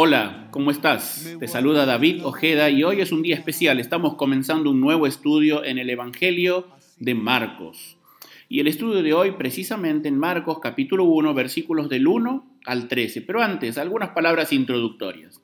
Hola, ¿cómo estás? Te saluda David Ojeda y hoy es un día especial. Estamos comenzando un nuevo estudio en el Evangelio de Marcos. Y el estudio de hoy precisamente en Marcos capítulo 1 versículos del 1 al 13. Pero antes, algunas palabras introductorias.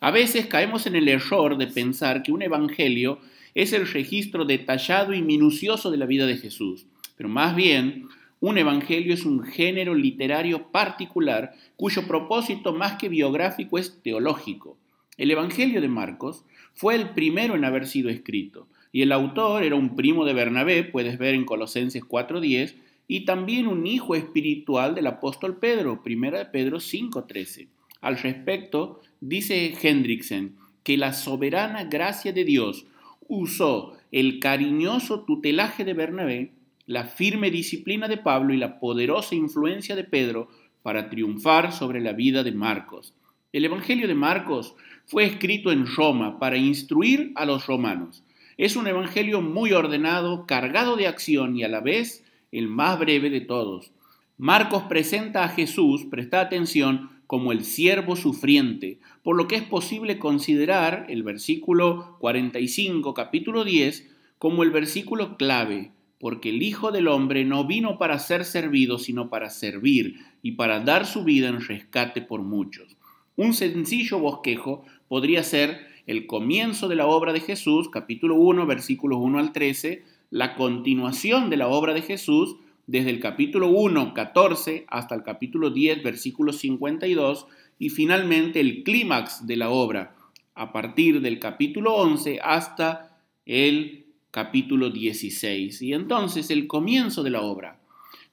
A veces caemos en el error de pensar que un evangelio es el registro detallado y minucioso de la vida de Jesús, pero más bien un evangelio es un género literario particular cuyo propósito más que biográfico es teológico. El Evangelio de Marcos fue el primero en haber sido escrito, y el autor era un primo de Bernabé, puedes ver en Colosenses 4.10, y también un hijo espiritual del apóstol Pedro, 1 de Pedro 5.13. Al respecto, dice Hendrickson que la soberana gracia de Dios usó el cariñoso tutelaje de Bernabé la firme disciplina de Pablo y la poderosa influencia de Pedro para triunfar sobre la vida de Marcos. El Evangelio de Marcos fue escrito en Roma para instruir a los romanos. Es un Evangelio muy ordenado, cargado de acción y a la vez el más breve de todos. Marcos presenta a Jesús, presta atención, como el siervo sufriente, por lo que es posible considerar el versículo 45, capítulo 10, como el versículo clave, porque el Hijo del Hombre no vino para ser servido, sino para servir y para dar su vida en rescate por muchos. Un sencillo bosquejo podría ser el comienzo de la obra de Jesús, capítulo 1, versículos 1 al 13, la continuación de la obra de Jesús, desde el capítulo 1, 14, hasta el capítulo 10, versículo 52, y finalmente el clímax de la obra, a partir del capítulo 11 hasta el capítulo 16. Y entonces el comienzo de la obra,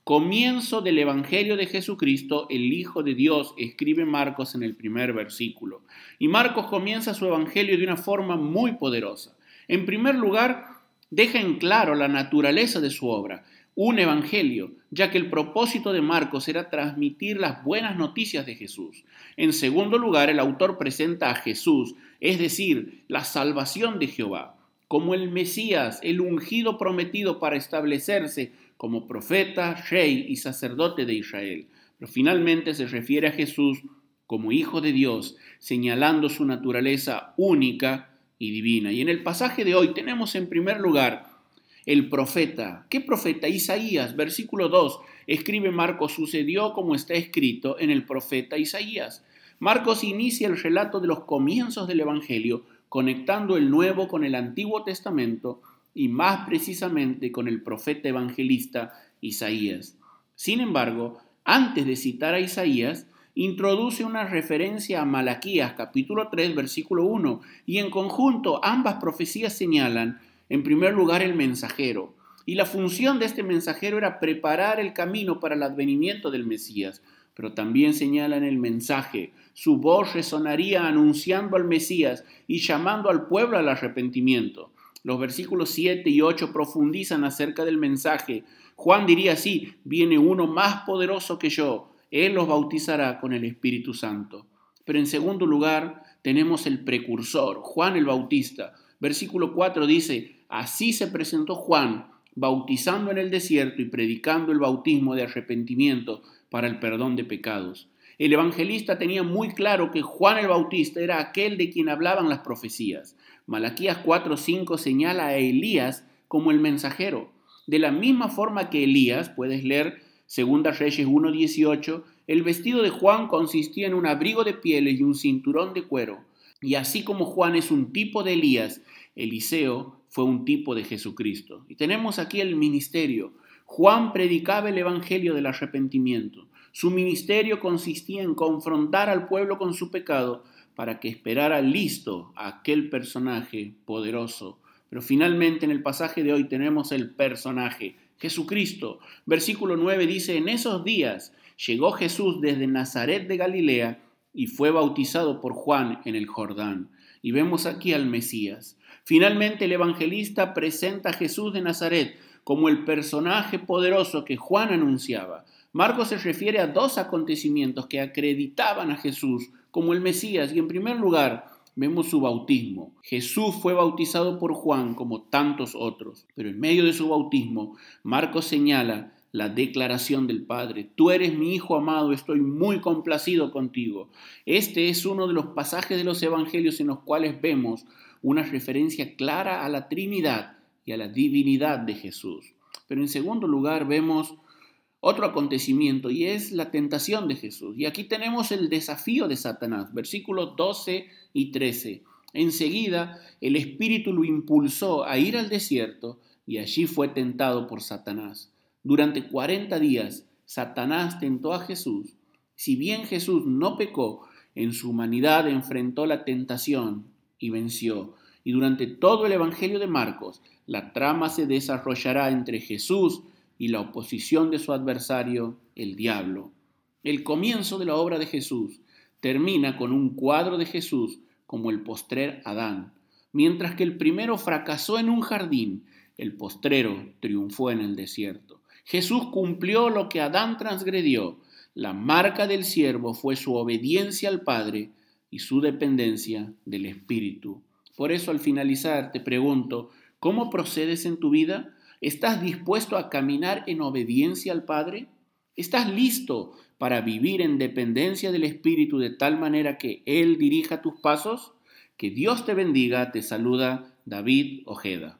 comienzo del Evangelio de Jesucristo, el Hijo de Dios, escribe Marcos en el primer versículo. Y Marcos comienza su Evangelio de una forma muy poderosa. En primer lugar, deja en claro la naturaleza de su obra, un evangelio, ya que el propósito de Marcos era transmitir las buenas noticias de Jesús. En segundo lugar, el autor presenta a Jesús, es decir, la salvación de Jehová como el Mesías, el ungido prometido para establecerse como profeta, rey y sacerdote de Israel. Pero finalmente se refiere a Jesús como Hijo de Dios, señalando su naturaleza única y divina. Y en el pasaje de hoy tenemos en primer lugar el profeta. ¿Qué profeta? Isaías, versículo 2. Escribe Marcos, sucedió como está escrito en el profeta Isaías. Marcos inicia el relato de los comienzos del Evangelio conectando el Nuevo con el Antiguo Testamento y más precisamente con el profeta evangelista Isaías. Sin embargo, antes de citar a Isaías, introduce una referencia a Malaquías capítulo 3 versículo 1 y en conjunto ambas profecías señalan en primer lugar el mensajero y la función de este mensajero era preparar el camino para el advenimiento del Mesías, pero también señalan el mensaje. Su voz resonaría anunciando al Mesías y llamando al pueblo al arrepentimiento. Los versículos 7 y 8 profundizan acerca del mensaje. Juan diría así, viene uno más poderoso que yo, él los bautizará con el Espíritu Santo. Pero en segundo lugar tenemos el precursor, Juan el Bautista. Versículo 4 dice, así se presentó Juan, bautizando en el desierto y predicando el bautismo de arrepentimiento para el perdón de pecados. El evangelista tenía muy claro que Juan el Bautista era aquel de quien hablaban las profecías. Malaquías 4:5 señala a Elías como el mensajero. De la misma forma que Elías, puedes leer 2 Reyes 1:18, el vestido de Juan consistía en un abrigo de pieles y un cinturón de cuero. Y así como Juan es un tipo de Elías, Eliseo fue un tipo de Jesucristo. Y tenemos aquí el ministerio. Juan predicaba el Evangelio del arrepentimiento. Su ministerio consistía en confrontar al pueblo con su pecado para que esperara listo a aquel personaje poderoso. Pero finalmente en el pasaje de hoy tenemos el personaje, Jesucristo. Versículo 9 dice, en esos días llegó Jesús desde Nazaret de Galilea y fue bautizado por Juan en el Jordán. y vemos aquí al Mesías. Finalmente el evangelista presenta a Jesús de Nazaret como el personaje poderoso que Juan anunciaba. Marcos se refiere a dos acontecimientos que acreditaban a Jesús como el Mesías y en primer lugar vemos su bautismo. Jesús fue bautizado por Juan como tantos otros, pero en medio de su bautismo Marcos señala la declaración del Padre. Tú eres mi Hijo amado, estoy muy complacido contigo. Este es uno de los pasajes de los Evangelios en los cuales vemos una referencia clara a la Trinidad y a la divinidad de Jesús. Pero en segundo lugar vemos otro acontecimiento y es la tentación de Jesús. Y aquí tenemos el desafío de Satanás, versículos 12 y 13. Enseguida el Espíritu lo impulsó a ir al desierto y allí fue tentado por Satanás. Durante 40 días Satanás tentó a Jesús. Si bien Jesús no pecó, en su humanidad enfrentó la tentación y venció. Y durante todo el Evangelio de Marcos, la trama se desarrollará entre Jesús y la oposición de su adversario, el diablo. El comienzo de la obra de Jesús termina con un cuadro de Jesús como el postrer Adán. Mientras que el primero fracasó en un jardín, el postrero triunfó en el desierto. Jesús cumplió lo que Adán transgredió. La marca del siervo fue su obediencia al Padre y su dependencia del Espíritu. Por eso al finalizar te pregunto, ¿Cómo procedes en tu vida? ¿Estás dispuesto a caminar en obediencia al Padre? ¿Estás listo para vivir en dependencia del Espíritu de tal manera que Él dirija tus pasos? Que Dios te bendiga, te saluda David Ojeda.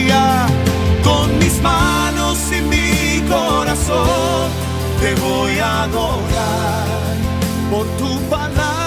Corazón te voy a adorar por tu palabra